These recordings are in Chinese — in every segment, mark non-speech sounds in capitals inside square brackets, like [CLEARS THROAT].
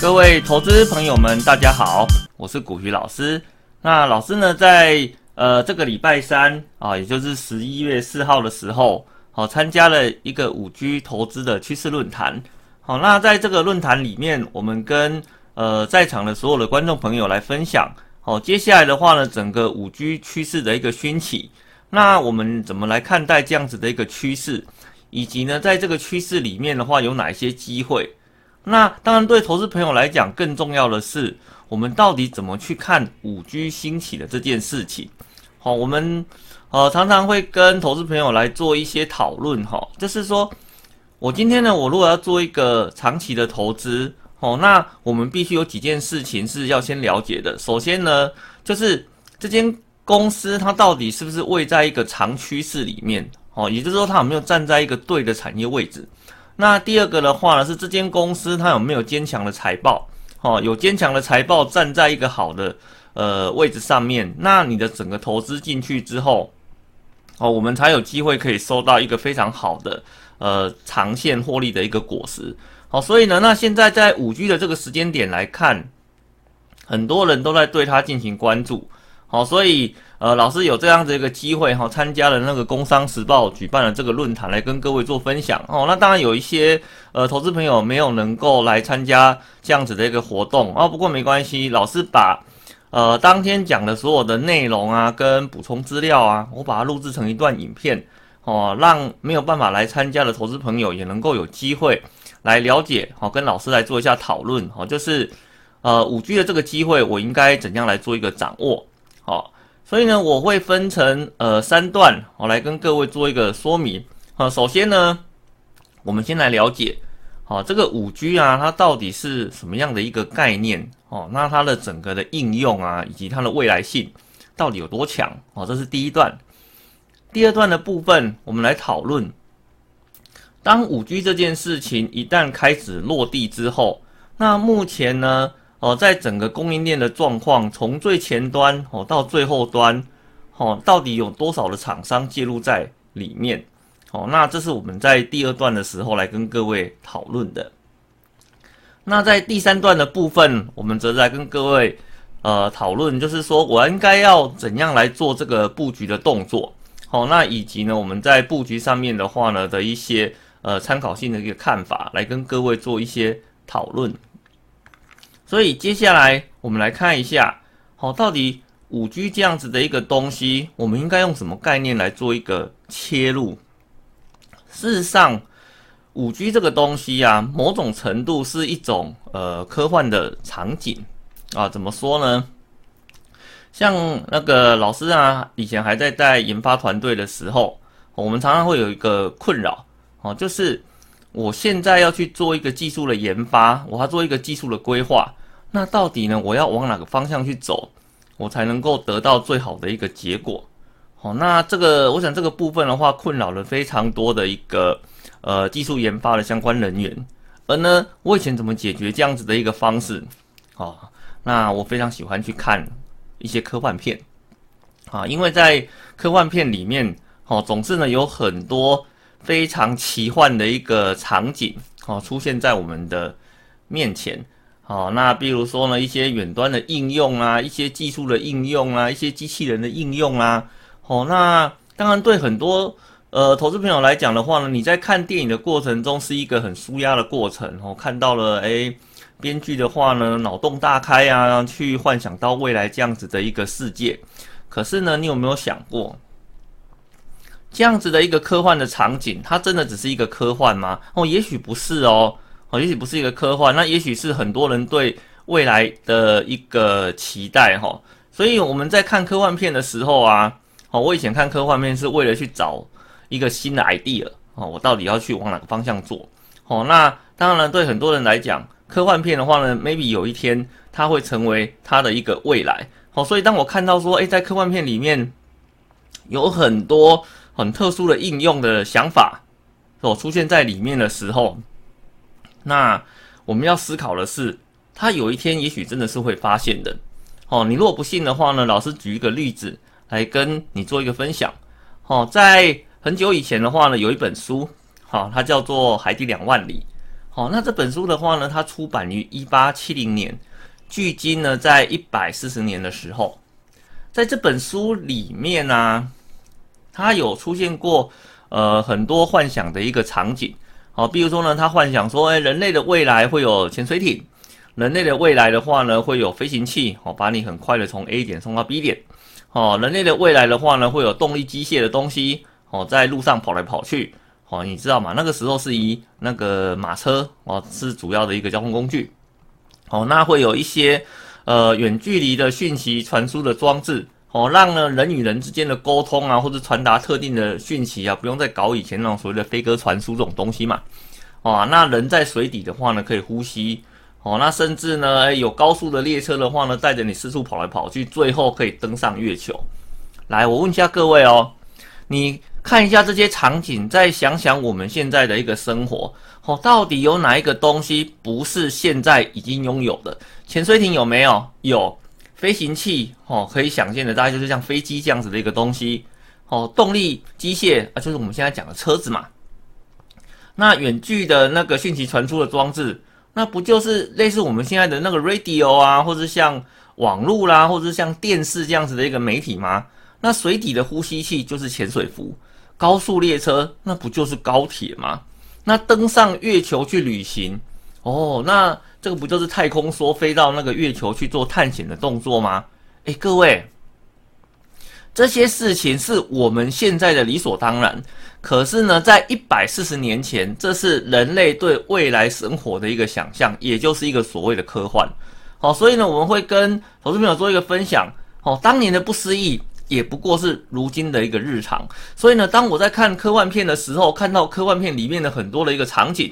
各位投资朋友们，大家好，我是古鱼老师。那老师呢，在呃这个礼拜三啊，也就是十一月四号的时候，好参加了一个五 G 投资的趋势论坛。好，那在这个论坛里面，我们跟呃在场的所有的观众朋友来分享。好，接下来的话呢，整个五 G 趋势的一个兴起，那我们怎么来看待这样子的一个趋势，以及呢，在这个趋势里面的话，有哪一些机会？那当然，对投资朋友来讲，更重要的是，我们到底怎么去看五 G 兴起的这件事情？好，我们呃常常会跟投资朋友来做一些讨论，哈，就是说，我今天呢，我如果要做一个长期的投资，哦，那我们必须有几件事情是要先了解的。首先呢，就是这间公司它到底是不是位在一个长趋势里面，哦，也就是说，它有没有站在一个对的产业位置。那第二个的话呢，是这间公司它有没有坚强的财报？哦，有坚强的财报，站在一个好的呃位置上面，那你的整个投资进去之后，哦，我们才有机会可以收到一个非常好的呃长线获利的一个果实。好，所以呢，那现在在五 G 的这个时间点来看，很多人都在对它进行关注。好，所以呃，老师有这样子一个机会哈，参加了那个《工商时报》举办的这个论坛，来跟各位做分享哦。那当然有一些呃投资朋友没有能够来参加这样子的一个活动哦，不过没关系，老师把呃当天讲的所有的内容啊，跟补充资料啊，我把它录制成一段影片哦，让没有办法来参加的投资朋友也能够有机会来了解哦，跟老师来做一下讨论哦，就是呃五 G 的这个机会，我应该怎样来做一个掌握？所以呢，我会分成呃三段，我来跟各位做一个说明。好，首先呢，我们先来了解，好，这个五 G 啊，它到底是什么样的一个概念？哦，那它的整个的应用啊，以及它的未来性到底有多强？哦，这是第一段。第二段的部分，我们来讨论，当五 G 这件事情一旦开始落地之后，那目前呢？哦，在整个供应链的状况，从最前端哦到最后端，哦，到底有多少的厂商介入在里面？哦，那这是我们在第二段的时候来跟各位讨论的。那在第三段的部分，我们则在跟各位呃讨论，就是说我应该要怎样来做这个布局的动作？好，那以及呢，我们在布局上面的话呢的一些呃参考性的一个看法，来跟各位做一些讨论。所以接下来我们来看一下，好，到底五 G 这样子的一个东西，我们应该用什么概念来做一个切入？事实上，五 G 这个东西啊，某种程度是一种呃科幻的场景啊。怎么说呢？像那个老师啊，以前还在带研发团队的时候，我们常常会有一个困扰，哦，就是我现在要去做一个技术的研发，我要做一个技术的规划。那到底呢？我要往哪个方向去走，我才能够得到最好的一个结果？好，那这个我想这个部分的话，困扰了非常多的一个呃技术研发的相关人员。而呢，我以前怎么解决这样子的一个方式？哦，那我非常喜欢去看一些科幻片啊，因为在科幻片里面，哦，总是呢有很多非常奇幻的一个场景哦出现在我们的面前。好，那比如说呢，一些远端的应用啊，一些技术的应用啊，一些机器人的应用啊，好，那当然对很多呃投资朋友来讲的话呢，你在看电影的过程中是一个很舒压的过程哦，看到了诶，编剧的话呢，脑洞大开啊，去幻想到未来这样子的一个世界。可是呢，你有没有想过，这样子的一个科幻的场景，它真的只是一个科幻吗？哦，也许不是哦。哦，也许不是一个科幻，那也许是很多人对未来的一个期待哈。所以我们在看科幻片的时候啊，哦，我以前看科幻片是为了去找一个新的 idea 哦，我到底要去往哪个方向做？哦，那当然对很多人来讲，科幻片的话呢，maybe 有一天它会成为它的一个未来。好，所以当我看到说，诶，在科幻片里面有很多很特殊的应用的想法所出现在里面的时候。那我们要思考的是，他有一天也许真的是会发现的。哦，你如果不信的话呢，老师举一个例子来跟你做一个分享。哦，在很久以前的话呢，有一本书，好，它叫做《海底两万里》。好，那这本书的话呢，它出版于一八七零年，距今呢在一百四十年的时候，在这本书里面呢，它有出现过呃很多幻想的一个场景。哦，比如说呢，他幻想说，哎，人类的未来会有潜水艇，人类的未来的话呢，会有飞行器，哦，把你很快的从 A 点送到 B 点。哦，人类的未来的话呢，会有动力机械的东西，哦，在路上跑来跑去。哦，你知道吗？那个时候是以那个马车哦是主要的一个交通工具。哦，那会有一些呃远距离的讯息传输的装置，哦，让呢人与人之间的沟通啊，或者传达特定的讯息啊，不用再搞以前那种所谓的飞鸽传书这种东西嘛。哦，那人在水底的话呢，可以呼吸。哦，那甚至呢有高速的列车的话呢，带着你四处跑来跑去，最后可以登上月球。来，我问一下各位哦，你。看一下这些场景，再想想我们现在的一个生活，哦，到底有哪一个东西不是现在已经拥有的？潜水艇有没有？有。飞行器，哦，可以想见的大概就是像飞机这样子的一个东西，哦，动力机械啊，就是我们现在讲的车子嘛。那远距的那个讯息传输的装置，那不就是类似我们现在的那个 radio 啊，或者像网络啦，或者像电视这样子的一个媒体吗？那水底的呼吸器就是潜水服。高速列车那不就是高铁吗？那登上月球去旅行，哦，那这个不就是太空梭飞到那个月球去做探险的动作吗？诶，各位，这些事情是我们现在的理所当然。可是呢，在一百四十年前，这是人类对未来生活的一个想象，也就是一个所谓的科幻。好，所以呢，我们会跟投资朋友做一个分享。哦，当年的不思议。也不过是如今的一个日常，所以呢，当我在看科幻片的时候，看到科幻片里面的很多的一个场景，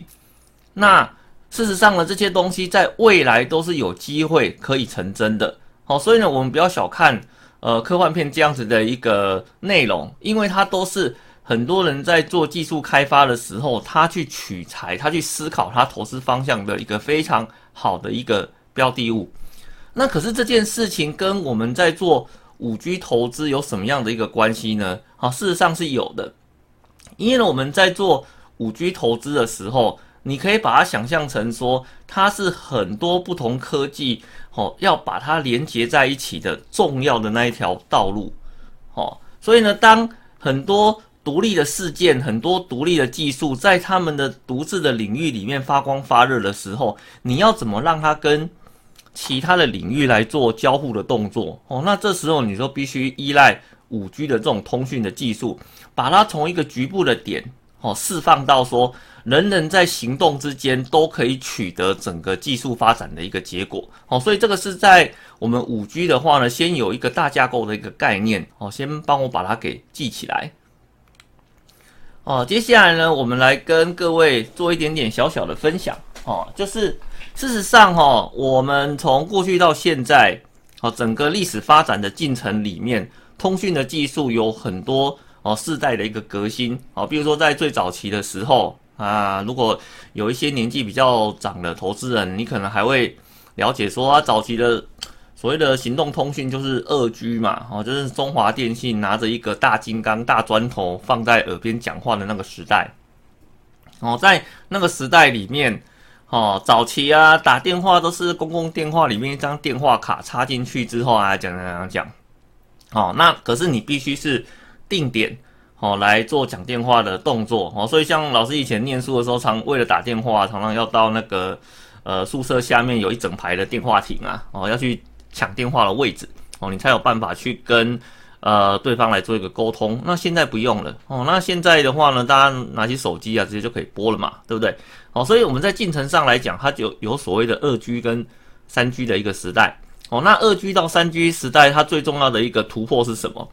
那事实上呢，这些东西在未来都是有机会可以成真的。好，所以呢，我们不要小看呃科幻片这样子的一个内容，因为它都是很多人在做技术开发的时候，他去取材，他去思考他投资方向的一个非常好的一个标的物。那可是这件事情跟我们在做。五 G 投资有什么样的一个关系呢？好，事实上是有的，因为呢，我们在做五 G 投资的时候，你可以把它想象成说，它是很多不同科技，哦，要把它连接在一起的重要的那一条道路，哦，所以呢，当很多独立的事件、很多独立的技术在他们的独自的领域里面发光发热的时候，你要怎么让它跟？其他的领域来做交互的动作哦，那这时候你说必须依赖五 G 的这种通讯的技术，把它从一个局部的点哦释放到说人人在行动之间都可以取得整个技术发展的一个结果哦，所以这个是在我们五 G 的话呢，先有一个大架构的一个概念哦，先帮我把它给记起来哦。接下来呢，我们来跟各位做一点点小小的分享哦，就是。事实上，哈，我们从过去到现在，哦，整个历史发展的进程里面，通讯的技术有很多哦世代的一个革新，哦，比如说在最早期的时候啊，如果有一些年纪比较长的投资人，你可能还会了解说，啊，早期的所谓的行动通讯就是二 G 嘛，哦，就是中华电信拿着一个大金刚大砖头放在耳边讲话的那个时代，哦，在那个时代里面。哦，早期啊，打电话都是公共电话里面一张电话卡插进去之后啊，讲讲讲讲。哦，那可是你必须是定点哦来做讲电话的动作哦，所以像老师以前念书的时候，常为了打电话，常常要到那个呃宿舍下面有一整排的电话亭啊，哦要去抢电话的位置哦，你才有办法去跟呃对方来做一个沟通。那现在不用了哦，那现在的话呢，大家拿起手机啊，直接就可以拨了嘛，对不对？哦，所以我们在进程上来讲，它就有所谓的二 G 跟三 G 的一个时代。哦，那二 G 到三 G 时代，它最重要的一个突破是什么？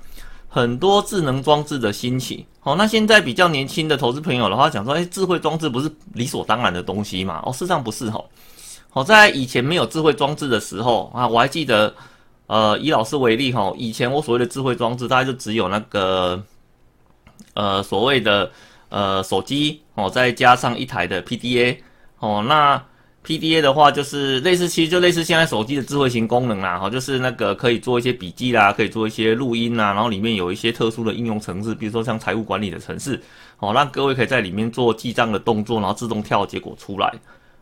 很多智能装置的兴起。哦，那现在比较年轻的投资朋友的话，讲说，哎，智慧装置不是理所当然的东西嘛？哦，事实上不是哈。好，在以前没有智慧装置的时候啊，我还记得，呃，以老师为例哈，以前我所谓的智慧装置，大概就只有那个，呃，所谓的。呃，手机哦，再加上一台的 PDA 哦，那 PDA 的话就是类似，其实就类似现在手机的智慧型功能啦，哈，就是那个可以做一些笔记啦，可以做一些录音啦，然后里面有一些特殊的应用程式，比如说像财务管理的程式，哦，让各位可以在里面做记账的动作，然后自动跳结果出来，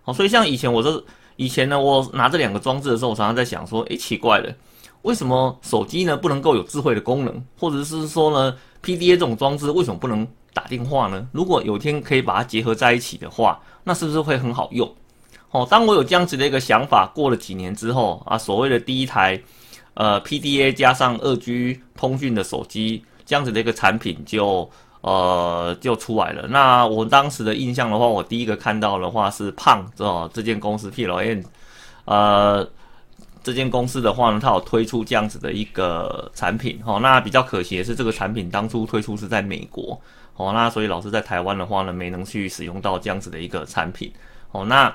好，所以像以前我这以前呢，我拿这两个装置的时候，我常常在想说，诶，奇怪了，为什么手机呢不能够有智慧的功能，或者是说呢，PDA 这种装置为什么不能打电话呢？如果有一天可以把它结合在一起的话，那是不是会很好用？哦，当我有这样子的一个想法，过了几年之后啊，所谓的第一台呃 PDA 加上二 G 通讯的手机这样子的一个产品就。呃，就出来了。那我当时的印象的话，我第一个看到的话是胖哦，这间公司 PLN，呃，这间公司的话呢，它有推出这样子的一个产品哦。那比较可惜的是，这个产品当初推出是在美国哦，那所以老师在台湾的话呢，没能去使用到这样子的一个产品哦。那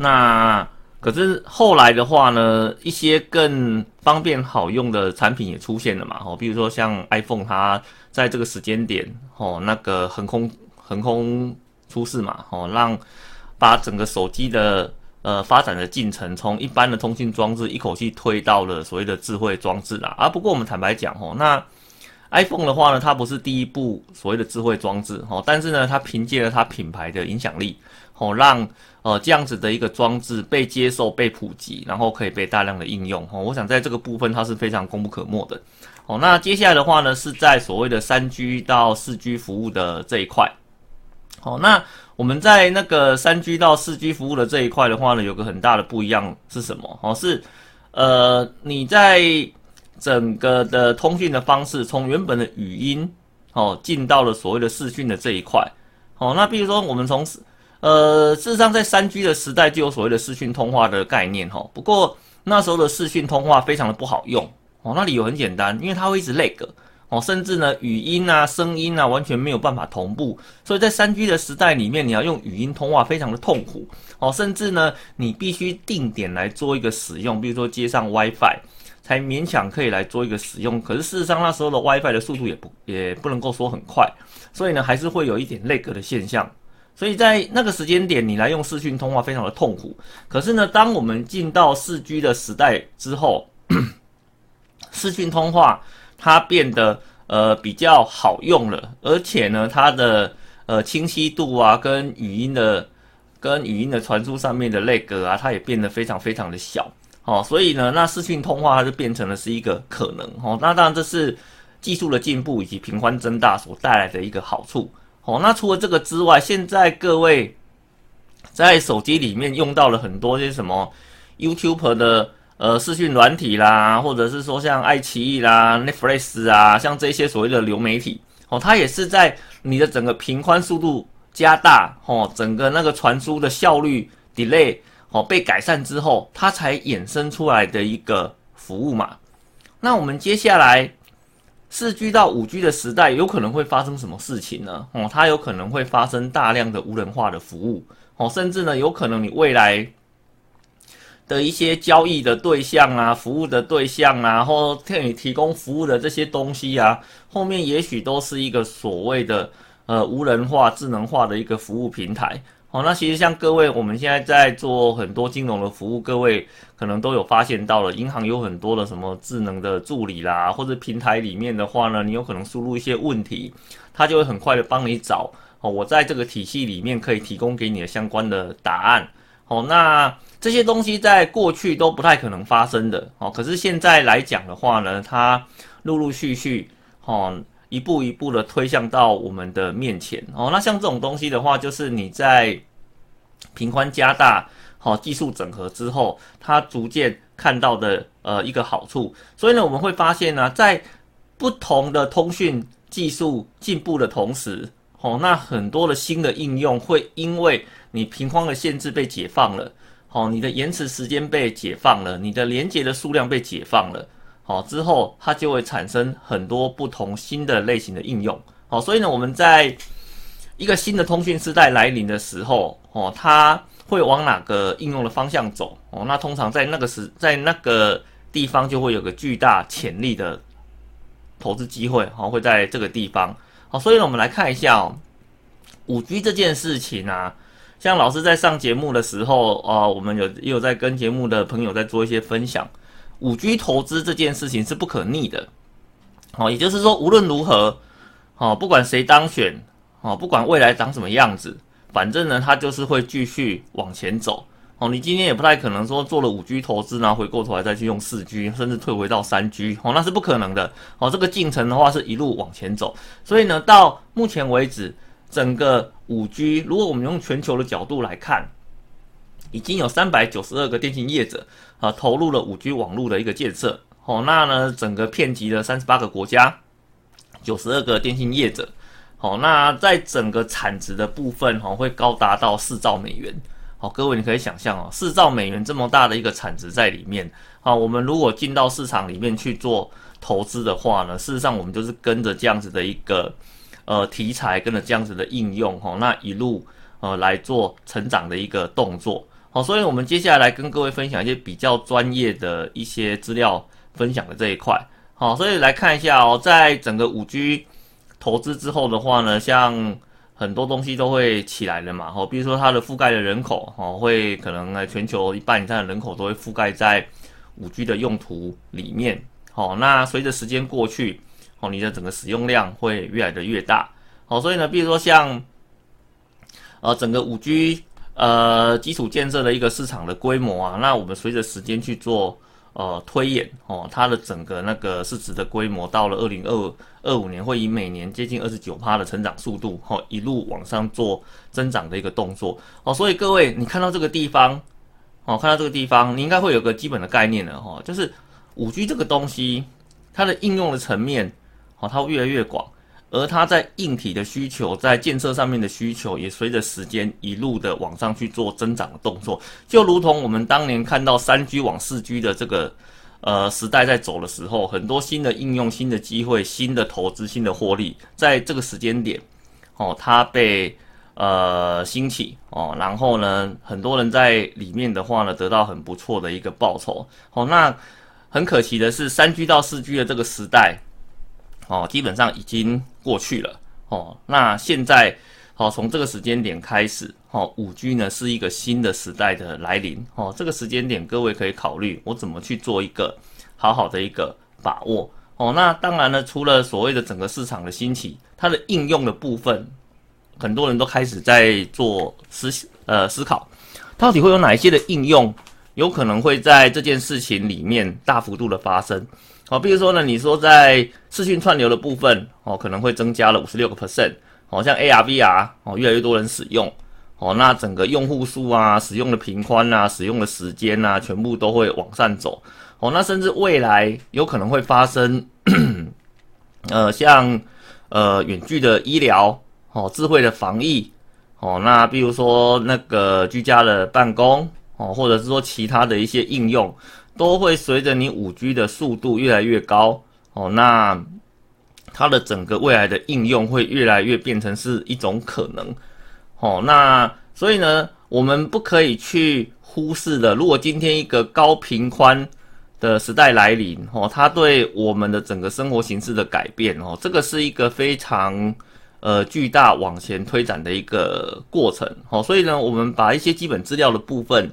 那。可是后来的话呢，一些更方便好用的产品也出现了嘛，哦，比如说像 iPhone，它在这个时间点，哦，那个横空横空出世嘛，哦，让把整个手机的呃发展的进程，从一般的通信装置一口气推到了所谓的智慧装置啦。啊，不过我们坦白讲，哦，那 iPhone 的话呢，它不是第一部所谓的智慧装置，哦，但是呢，它凭借了它品牌的影响力，哦，让呃，这样子的一个装置被接受、被普及，然后可以被大量的应用哦。我想在这个部分它是非常功不可没的哦。那接下来的话呢，是在所谓的三 G 到四 G 服务的这一块。好，那我们在那个三 G 到四 G 服务的这一块的话呢，有个很大的不一样是什么？哦，是呃，你在整个的通讯的方式，从原本的语音哦，进到了所谓的视讯的这一块。哦，那比如说我们从呃，事实上，在三 G 的时代就有所谓的视讯通话的概念哈。不过那时候的视讯通话非常的不好用哦。那理由很简单，因为它会一直 lag 哦，甚至呢语音啊、声音啊完全没有办法同步。所以在三 G 的时代里面，你要用语音通话非常的痛苦哦。甚至呢，你必须定点来做一个使用，比如说接上 WiFi 才勉强可以来做一个使用。可是事实上那时候的 WiFi 的速度也不也不能够说很快，所以呢还是会有一点 lag 的现象。所以在那个时间点，你来用视讯通话非常的痛苦。可是呢，当我们进到四 G 的时代之后，[CLEARS THROAT] 视讯通话它变得呃比较好用了，而且呢，它的呃清晰度啊，跟语音的跟语音的传输上面的那个啊，它也变得非常非常的小。哦，所以呢，那视讯通话它就变成了是一个可能。哦，那当然这是技术的进步以及频宽增大所带来的一个好处。哦，那除了这个之外，现在各位在手机里面用到了很多些什么 YouTube 的呃视讯软体啦，或者是说像爱奇艺啦、Netflix 啊，像这些所谓的流媒体，哦，它也是在你的整个频宽速度加大，哦，整个那个传输的效率 delay 哦被改善之后，它才衍生出来的一个服务嘛。那我们接下来。四 G 到五 G 的时代，有可能会发生什么事情呢？哦，它有可能会发生大量的无人化的服务，哦，甚至呢，有可能你未来的一些交易的对象啊、服务的对象啊，或替你提供服务的这些东西啊，后面也许都是一个所谓的呃无人化、智能化的一个服务平台。哦，那其实像各位，我们现在在做很多金融的服务，各位可能都有发现到了，银行有很多的什么智能的助理啦，或者平台里面的话呢，你有可能输入一些问题，它就会很快的帮你找哦，我在这个体系里面可以提供给你的相关的答案。哦，那这些东西在过去都不太可能发生的哦，可是现在来讲的话呢，它陆陆续续哦。一步一步的推向到我们的面前哦。那像这种东西的话，就是你在频宽加大、好技术整合之后，它逐渐看到的呃一个好处。所以呢，我们会发现呢，在不同的通讯技术进步的同时，哦，那很多的新的应用会因为你频宽的限制被解放了，哦，你的延迟时间被解放了，你的连接的数量被解放了。好之后，它就会产生很多不同新的类型的应用。好，所以呢，我们在一个新的通讯时代来临的时候，哦，它会往哪个应用的方向走？哦，那通常在那个时，在那个地方就会有个巨大潜力的投资机会。好，会在这个地方。好，所以呢，我们来看一下哦，五 G 这件事情啊，像老师在上节目的时候啊，我们有也有在跟节目的朋友在做一些分享。五 G 投资这件事情是不可逆的，好，也就是说，无论如何，好，不管谁当选，哦，不管未来长什么样子，反正呢，它就是会继续往前走。哦，你今天也不太可能说做了五 G 投资，然后回过头来再去用四 G，甚至退回到三 G，哦，那是不可能的。哦，这个进程的话是一路往前走。所以呢，到目前为止，整个五 G，如果我们用全球的角度来看，已经有三百九十二个电信业者啊投入了五 G 网络的一个建设。哦，那呢，整个遍及了三十八个国家，九十二个电信业者。哦，那在整个产值的部分，哦，会高达到四兆美元。好，各位你可以想象哦，四兆美元这么大的一个产值在里面啊，我们如果进到市场里面去做投资的话呢，事实上我们就是跟着这样子的一个呃题材，跟着这样子的应用哈，那一路呃来做成长的一个动作。好，所以我们接下来来跟各位分享一些比较专业的一些资料分享的这一块。好，所以来看一下哦，在整个五 G 投资之后的话呢，像很多东西都会起来了嘛，吼，比如说它的覆盖的人口，哦，会可能呢全球一半以上的人口都会覆盖在五 G 的用途里面，好，那随着时间过去，哦，你的整个使用量会越来的越大，好，所以呢，比如说像，呃，整个五 G 呃基础建设的一个市场的规模啊，那我们随着时间去做。呃，推演哦，它的整个那个市值的规模到了二零二二五年，会以每年接近二十九趴的成长速度，哦，一路往上做增长的一个动作哦。所以各位，你看到这个地方，哦，看到这个地方，你应该会有个基本的概念了哈，就是五 G 这个东西，它的应用的层面，哦，它会越来越广。而它在硬体的需求，在建设上面的需求，也随着时间一路的往上去做增长的动作，就如同我们当年看到三 G 往四 G 的这个呃时代在走的时候，很多新的应用、新的机会、新的投资、新的获利，在这个时间点，哦，它被呃兴起哦，然后呢，很多人在里面的话呢，得到很不错的一个报酬。哦，那很可惜的是，三 G 到四 G 的这个时代。哦，基本上已经过去了哦。那现在，好，从这个时间点开始，哦，五 G 呢是一个新的时代的来临哦。这个时间点，各位可以考虑我怎么去做一个好好的一个把握哦。那当然呢，除了所谓的整个市场的兴起，它的应用的部分，很多人都开始在做思呃思考，到底会有哪一些的应用，有可能会在这件事情里面大幅度的发生。好，比如说呢，你说在视讯串流的部分，哦，可能会增加了五十六个 percent，哦，像 AR、VR，哦，越来越多人使用，哦，那整个用户数啊，使用的频宽啊，使用的时间啊，全部都会往上走，哦，那甚至未来有可能会发生，呃，像呃远距的医疗，哦，智慧的防疫，哦，那比如说那个居家的办公，哦，或者是说其他的一些应用。都会随着你五 G 的速度越来越高哦，那它的整个未来的应用会越来越变成是一种可能哦，那所以呢，我们不可以去忽视的。如果今天一个高频宽的时代来临哦，它对我们的整个生活形式的改变哦，这个是一个非常呃巨大往前推展的一个过程哦，所以呢，我们把一些基本资料的部分。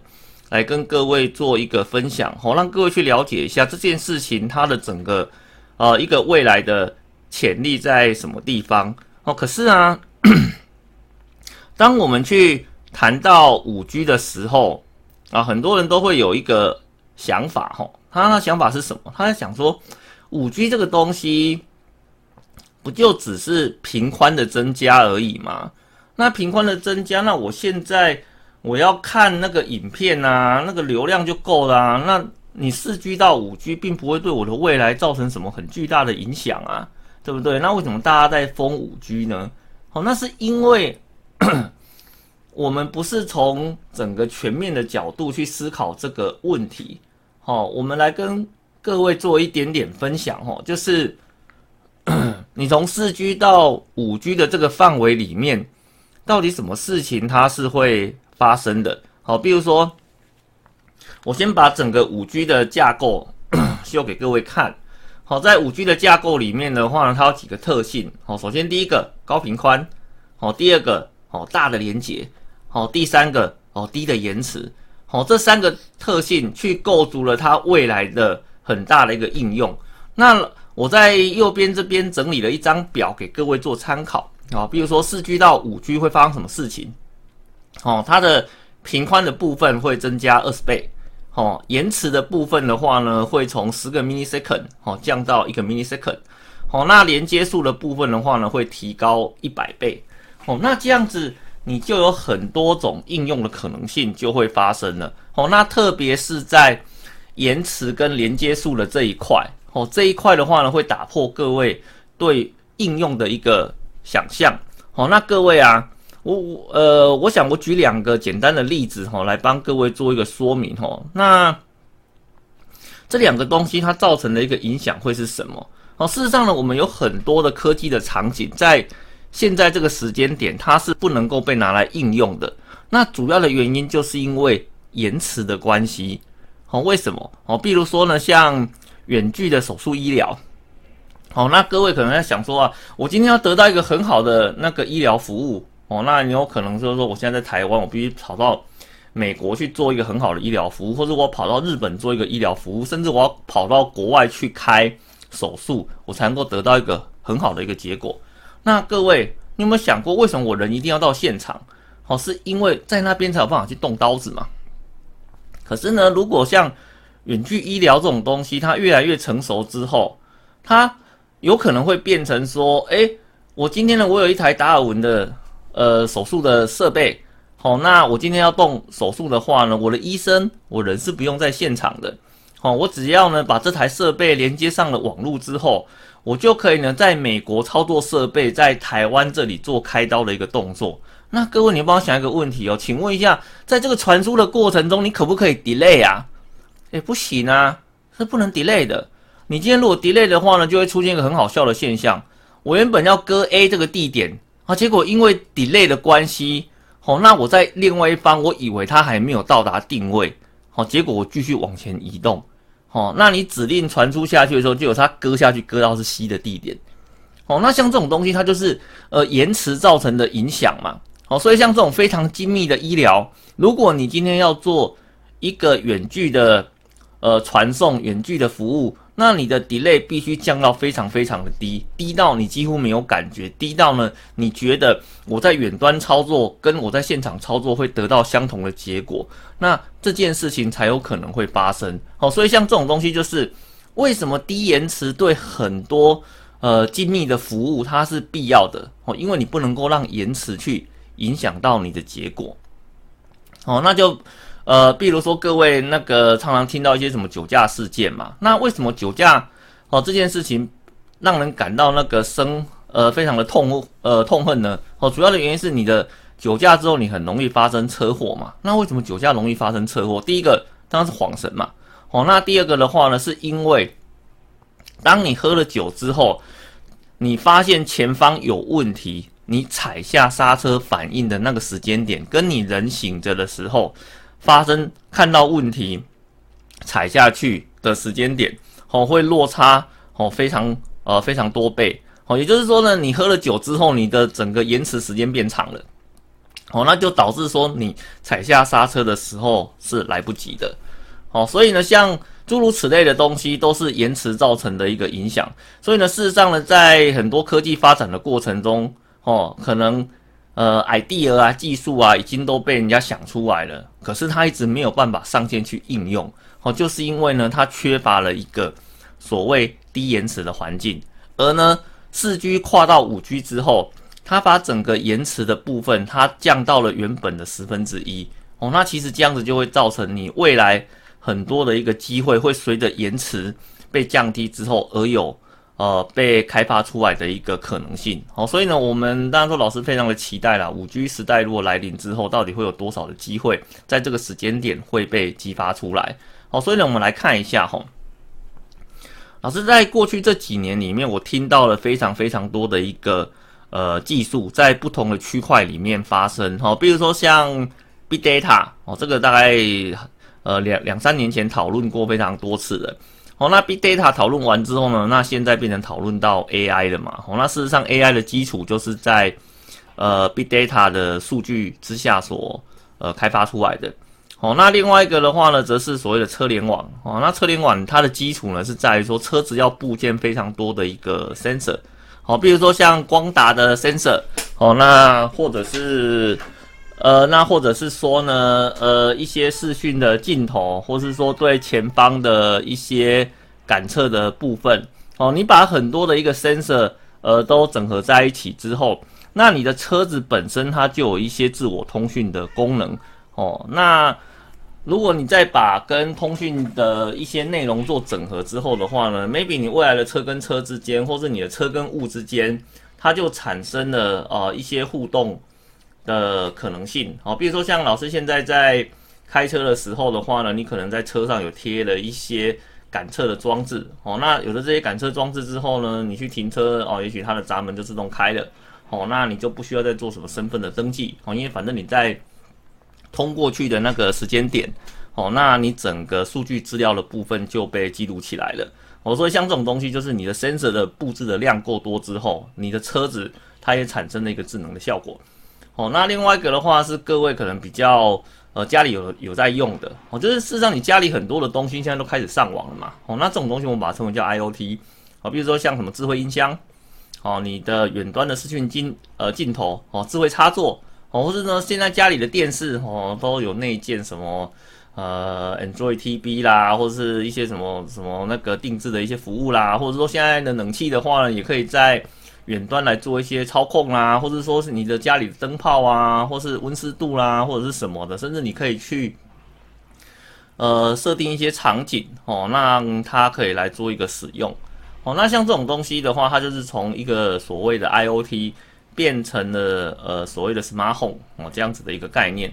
来跟各位做一个分享，好，让各位去了解一下这件事情它的整个，呃，一个未来的潜力在什么地方哦。可是啊，当我们去谈到五 G 的时候啊，很多人都会有一个想法，哈，他的想法是什么？他在想说，五 G 这个东西不就只是频宽的增加而已吗？那频宽的增加，那我现在。我要看那个影片啊，那个流量就够了。那你四 G 到五 G 并不会对我的未来造成什么很巨大的影响啊，对不对？那为什么大家在封五 G 呢？好，那是因为 [CLEARS THROAT] 我们不是从整个全面的角度去思考这个问题。好，我们来跟各位做一点点分享。哦，就是 [CLEARS THROAT] 你从四 G 到五 G 的这个范围里面，到底什么事情它是会？发生的，好，比如说，我先把整个五 G 的架构 [COUGHS] 秀给各位看。好，在五 G 的架构里面的话呢，它有几个特性。好，首先第一个高频宽，好，第二个好大的连接，好，第三个哦低的延迟，好，这三个特性去构筑了它未来的很大的一个应用。那我在右边这边整理了一张表给各位做参考。啊，比如说四 G 到五 G 会发生什么事情？哦，它的频宽的部分会增加二十倍，哦，延迟的部分的话呢，会从十个 millisecond 哦降到一个 millisecond，哦，那连接数的部分的话呢，会提高一百倍，哦，那这样子你就有很多种应用的可能性就会发生了，哦，那特别是在延迟跟连接数的这一块，哦，这一块的话呢，会打破各位对应用的一个想象，哦，那各位啊。我我呃，我想我举两个简单的例子哈，来帮各位做一个说明哈。那这两个东西它造成的一个影响会是什么？哦，事实上呢，我们有很多的科技的场景，在现在这个时间点，它是不能够被拿来应用的。那主要的原因就是因为延迟的关系。哦，为什么？哦，比如说呢，像远距的手术医疗。好，那各位可能在想说啊，我今天要得到一个很好的那个医疗服务。哦，那你有可能就是说，我现在在台湾，我必须跑到美国去做一个很好的医疗服务，或者我跑到日本做一个医疗服务，甚至我要跑到国外去开手术，我才能够得到一个很好的一个结果。那各位，你有没有想过，为什么我人一定要到现场？哦，是因为在那边才有办法去动刀子嘛？可是呢，如果像远距医疗这种东西，它越来越成熟之后，它有可能会变成说，诶，我今天呢，我有一台达尔文的。呃，手术的设备，好，那我今天要动手术的话呢，我的医生，我人是不用在现场的，好，我只要呢把这台设备连接上了网络之后，我就可以呢在美国操作设备，在台湾这里做开刀的一个动作。那各位，你帮我想一个问题哦，请问一下，在这个传输的过程中，你可不可以 delay 啊？诶，不行啊，是不能 delay 的。你今天如果 delay 的话呢，就会出现一个很好笑的现象，我原本要割 A 这个地点。啊，结果因为 delay 的关系，好，那我在另外一方，我以为它还没有到达定位，好，结果我继续往前移动，好，那你指令传出下去的时候，就有它割下去，割到是 C 的地点，好，那像这种东西，它就是呃延迟造成的影响嘛，好，所以像这种非常精密的医疗，如果你今天要做一个远距的呃传送，远距的服务。那你的 delay 必须降到非常非常的低，低到你几乎没有感觉，低到呢，你觉得我在远端操作跟我在现场操作会得到相同的结果，那这件事情才有可能会发生。好，所以像这种东西就是为什么低延迟对很多呃精密的服务它是必要的哦，因为你不能够让延迟去影响到你的结果。哦，那就。呃，比如说各位那个常常听到一些什么酒驾事件嘛，那为什么酒驾哦这件事情让人感到那个生呃非常的痛呃痛恨呢？哦，主要的原因是你的酒驾之后你很容易发生车祸嘛。那为什么酒驾容易发生车祸？第一个当然是晃神嘛。哦，那第二个的话呢，是因为当你喝了酒之后，你发现前方有问题，你踩下刹车反应的那个时间点，跟你人醒着的时候。发生看到问题踩下去的时间点，哦，会落差哦非常呃非常多倍。哦，也就是说呢，你喝了酒之后，你的整个延迟时间变长了，哦，那就导致说你踩下刹车的时候是来不及的，哦，所以呢，像诸如此类的东西都是延迟造成的一个影响，所以呢，事实上呢，在很多科技发展的过程中，哦，可能。呃，idea 啊，技术啊，已经都被人家想出来了，可是它一直没有办法上线去应用，哦，就是因为呢，它缺乏了一个所谓低延迟的环境，而呢，四 G 跨到五 G 之后，它把整个延迟的部分它降到了原本的十分之一，哦，那其实这样子就会造成你未来很多的一个机会会随着延迟被降低之后而有。呃，被开发出来的一个可能性，好，所以呢，我们当然说老师非常的期待啦。五 G 时代如果来临之后，到底会有多少的机会在这个时间点会被激发出来？好，所以呢，我们来看一下哈。老师在过去这几年里面，我听到了非常非常多的一个呃技术在不同的区块里面发生，哈，比如说像 Big Data，哦，这个大概呃两两三年前讨论过非常多次的。好，那 Big Data 讨论完之后呢？那现在变成讨论到 AI 了嘛？好，那事实上 AI 的基础就是在呃 Big Data 的数据之下所呃开发出来的。好，那另外一个的话呢，则是所谓的车联网。哦，那车联网它的基础呢是在于说车子要部件非常多的一个 sensor。好，比如说像光达的 sensor。哦，那或者是呃，那或者是说呢，呃，一些视讯的镜头，或是说对前方的一些感测的部分，哦，你把很多的一个 sensor，呃，都整合在一起之后，那你的车子本身它就有一些自我通讯的功能，哦，那如果你再把跟通讯的一些内容做整合之后的话呢，maybe 你未来的车跟车之间，或是你的车跟物之间，它就产生了呃一些互动。的可能性，好，比如说像老师现在在开车的时候的话呢，你可能在车上有贴了一些感测的装置，哦，那有了这些感测装置之后呢，你去停车哦，也许它的闸门就自动开了，哦，那你就不需要再做什么身份的登记，哦，因为反正你在通过去的那个时间点，哦，那你整个数据资料的部分就被记录起来了。我说像这种东西，就是你的 sensor 的布置的量够多之后，你的车子它也产生了一个智能的效果。哦，那另外一个的话是各位可能比较呃家里有有在用的哦，就是事实上你家里很多的东西现在都开始上网了嘛。哦，那这种东西我们把它称为叫 IOT。哦，比如说像什么智慧音箱，哦，你的远端的视讯镜呃镜头，哦，智慧插座，哦，或者呢现在家里的电视哦都有内建什么呃 Android TV 啦，或者是一些什么什么那个定制的一些服务啦，或者说现在的冷气的话呢，也可以在。远端来做一些操控啦，或者说是你的家里的灯泡啊，或是温湿度啦，或者是什么的，甚至你可以去呃设定一些场景哦，让它可以来做一个使用哦。那像这种东西的话，它就是从一个所谓的 IOT 变成了呃所谓的 Smart Home 哦这样子的一个概念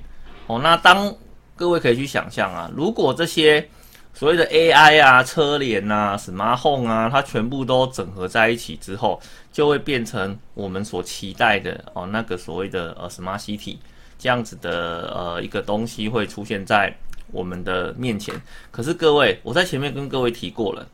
哦。那当各位可以去想象啊，如果这些所谓的 AI 啊、车联啊、Smart Home 啊，它全部都整合在一起之后，就会变成我们所期待的哦，那个所谓的呃 Smart City 这样子的呃一个东西会出现在我们的面前。可是各位，我在前面跟各位提过了，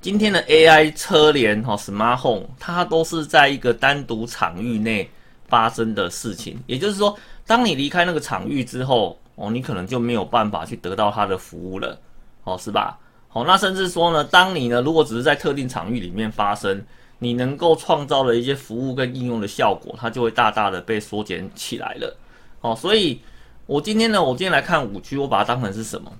今天的 AI 车联哈 Smart Home，它都是在一个单独场域内发生的事情。也就是说，当你离开那个场域之后，哦，你可能就没有办法去得到它的服务了，哦，是吧？好，那甚至说呢，当你呢，如果只是在特定场域里面发生，你能够创造的一些服务跟应用的效果，它就会大大的被缩减起来了。哦，所以我今天呢，我今天来看五 G，我把它当成是什么？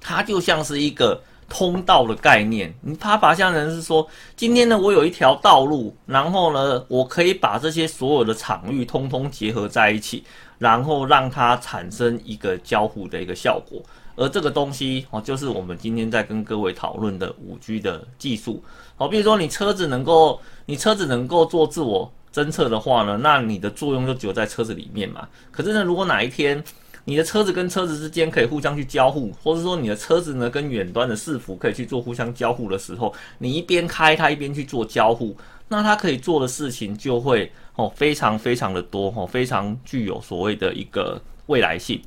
它就像是一个通道的概念。你它把像人是说，今天呢，我有一条道路，然后呢，我可以把这些所有的场域通通结合在一起。然后让它产生一个交互的一个效果，而这个东西哦，就是我们今天在跟各位讨论的五 G 的技术。好，比如说你车子能够，你车子能够做自我侦测的话呢，那你的作用就只有在车子里面嘛。可是呢，如果哪一天你的车子跟车子之间可以互相去交互，或者说你的车子呢跟远端的伺服可以去做互相交互的时候，你一边开它一边去做交互。那它可以做的事情就会哦非常非常的多哦，非常具有所谓的一个未来性。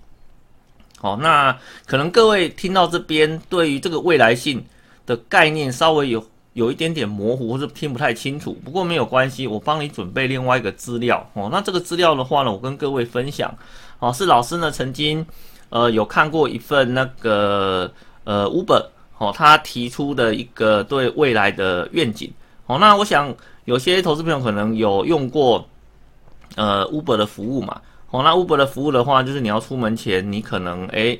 好，那可能各位听到这边，对于这个未来性的概念稍微有有一点点模糊，或是听不太清楚。不过没有关系，我帮你准备另外一个资料哦。那这个资料的话呢，我跟各位分享哦，是老师呢曾经呃有看过一份那个呃 Uber 哦，他提出的一个对未来的愿景。哦，那我想有些投资朋友可能有用过，呃，Uber 的服务嘛。哦，那 Uber 的服务的话，就是你要出门前，你可能诶，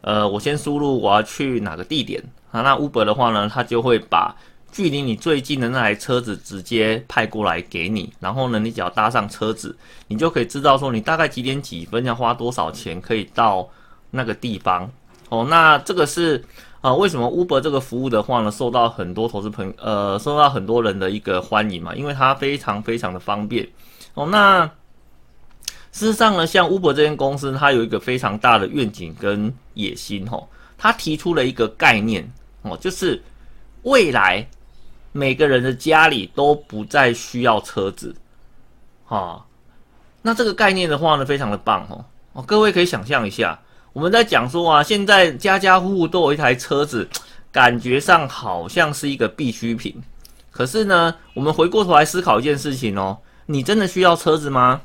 呃，我先输入我要去哪个地点啊。那 Uber 的话呢，它就会把距离你最近的那台车子直接派过来给你，然后呢，你只要搭上车子，你就可以知道说你大概几点几分要花多少钱可以到那个地方。哦，那这个是。啊，为什么 Uber 这个服务的话呢，受到很多投资朋呃，受到很多人的一个欢迎嘛？因为它非常非常的方便哦。那事实上呢，像 Uber 这间公司，它有一个非常大的愿景跟野心哦。它提出了一个概念哦，就是未来每个人的家里都不再需要车子啊。那这个概念的话呢，非常的棒哦。哦，各位可以想象一下。我们在讲说啊，现在家家户户都有一台车子，感觉上好像是一个必需品。可是呢，我们回过头来思考一件事情哦，你真的需要车子吗？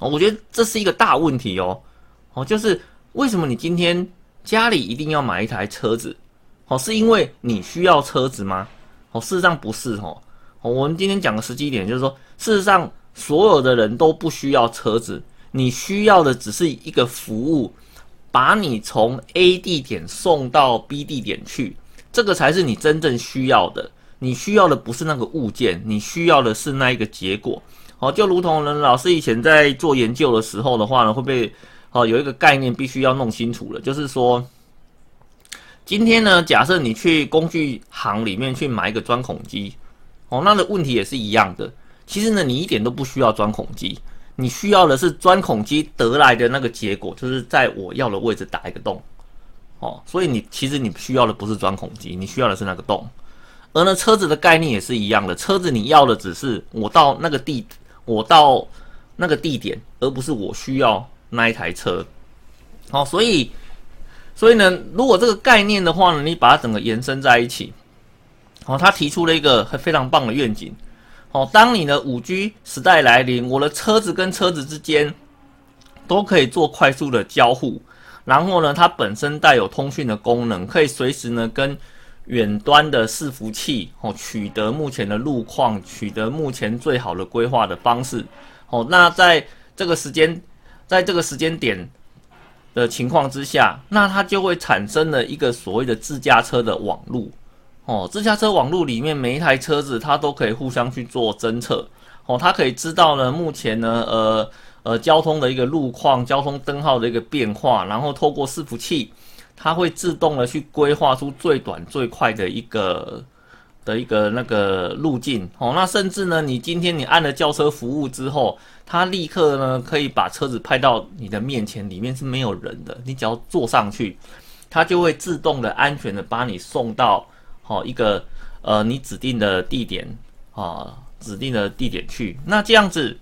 哦，我觉得这是一个大问题哦。哦，就是为什么你今天家里一定要买一台车子？哦，是因为你需要车子吗？哦，事实上不是哦。我们今天讲的实际一点就是说，事实上所有的人都不需要车子，你需要的只是一个服务，把你从 A 地点送到 B 地点去，这个才是你真正需要的。你需要的不是那个物件，你需要的是那一个结果。哦，就如同呢，老师以前在做研究的时候的话呢，会被哦有一个概念必须要弄清楚了，就是说，今天呢，假设你去工具行里面去买一个钻孔机，哦，那的问题也是一样的。其实呢，你一点都不需要钻孔机，你需要的是钻孔机得来的那个结果，就是在我要的位置打一个洞。哦，所以你其实你需要的不是钻孔机，你需要的是那个洞。而呢，车子的概念也是一样的，车子你要的只是我到那个地，我到那个地点，而不是我需要那一台车。好，所以，所以呢，如果这个概念的话呢，你把它整个延伸在一起，哦，他提出了一个非常棒的愿景。哦，当你的五 G 时代来临，我的车子跟车子之间都可以做快速的交互，然后呢，它本身带有通讯的功能，可以随时呢跟。远端的伺服器哦，取得目前的路况，取得目前最好的规划的方式哦。那在这个时间，在这个时间点的情况之下，那它就会产生了一个所谓的自驾车的网络哦。自驾车网络里面每一台车子它都可以互相去做侦测哦，它可以知道呢目前呢呃呃交通的一个路况、交通灯号的一个变化，然后透过伺服器。它会自动的去规划出最短最快的一个的一个那个路径哦。那甚至呢，你今天你按了轿车服务之后，它立刻呢可以把车子派到你的面前，里面是没有人的，你只要坐上去，它就会自动的安全的把你送到好一个呃你指定的地点啊指定的地点去。那这样子，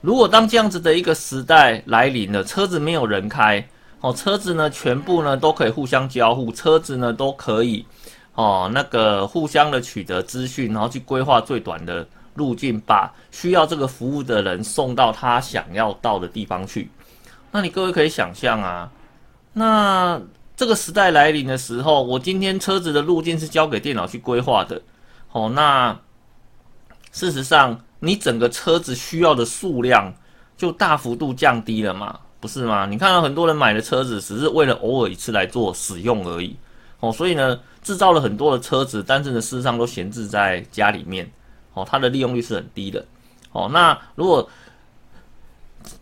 如果当这样子的一个时代来临了，车子没有人开。哦，车子呢，全部呢都可以互相交互，车子呢都可以，哦，那个互相的取得资讯，然后去规划最短的路径，把需要这个服务的人送到他想要到的地方去。那你各位可以想象啊，那这个时代来临的时候，我今天车子的路径是交给电脑去规划的，哦，那事实上你整个车子需要的数量就大幅度降低了嘛。不是吗？你看到很多人买的车子，只是为了偶尔一次来做使用而已，哦，所以呢，制造了很多的车子，但是呢，事实上都闲置在家里面，哦，它的利用率是很低的，哦，那如果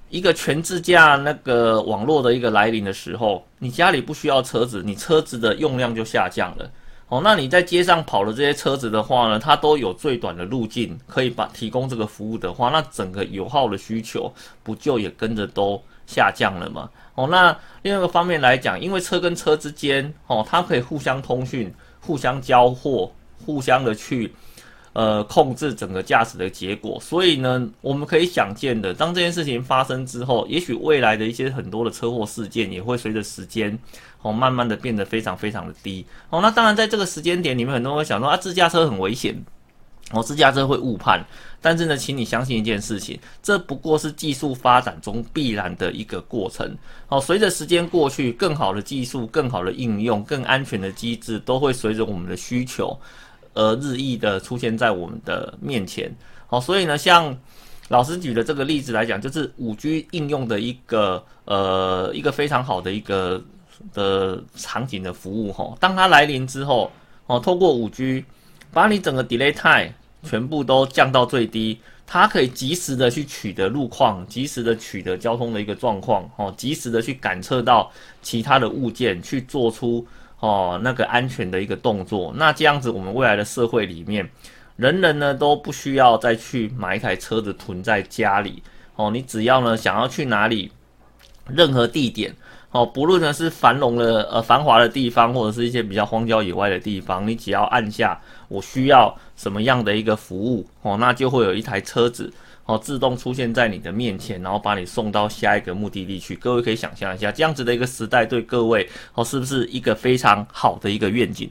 一个全自驾那个网络的一个来临的时候，你家里不需要车子，你车子的用量就下降了，哦，那你在街上跑的这些车子的话呢，它都有最短的路径可以把提供这个服务的话，那整个油耗的需求不就也跟着都？下降了吗？哦，那另外一个方面来讲，因为车跟车之间哦，它可以互相通讯、互相交货、互相的去呃控制整个驾驶的结果，所以呢，我们可以想见的，当这件事情发生之后，也许未来的一些很多的车祸事件也会随着时间哦，慢慢的变得非常非常的低哦。那当然，在这个时间点，你们很多人会想说啊，自驾车很危险。哦，自驾车会误判，但是呢，请你相信一件事情，这不过是技术发展中必然的一个过程。哦，随着时间过去，更好的技术、更好的应用、更安全的机制，都会随着我们的需求而日益的出现在我们的面前。好，所以呢，像老师举的这个例子来讲，就是五 G 应用的一个呃一个非常好的一个的场景的服务。哈，当它来临之后，哦，透过五 G 把你整个 delay time。全部都降到最低，它可以及时的去取得路况，及时的取得交通的一个状况，哦，及时的去感测到其他的物件，去做出哦那个安全的一个动作。那这样子，我们未来的社会里面，人人呢都不需要再去买一台车子囤在家里，哦，你只要呢想要去哪里，任何地点。哦，不论呢是繁荣的呃繁华的地方，或者是一些比较荒郊野外的地方，你只要按下我需要什么样的一个服务哦，那就会有一台车子哦自动出现在你的面前，然后把你送到下一个目的地去。各位可以想象一下，这样子的一个时代对各位哦是不是一个非常好的一个愿景？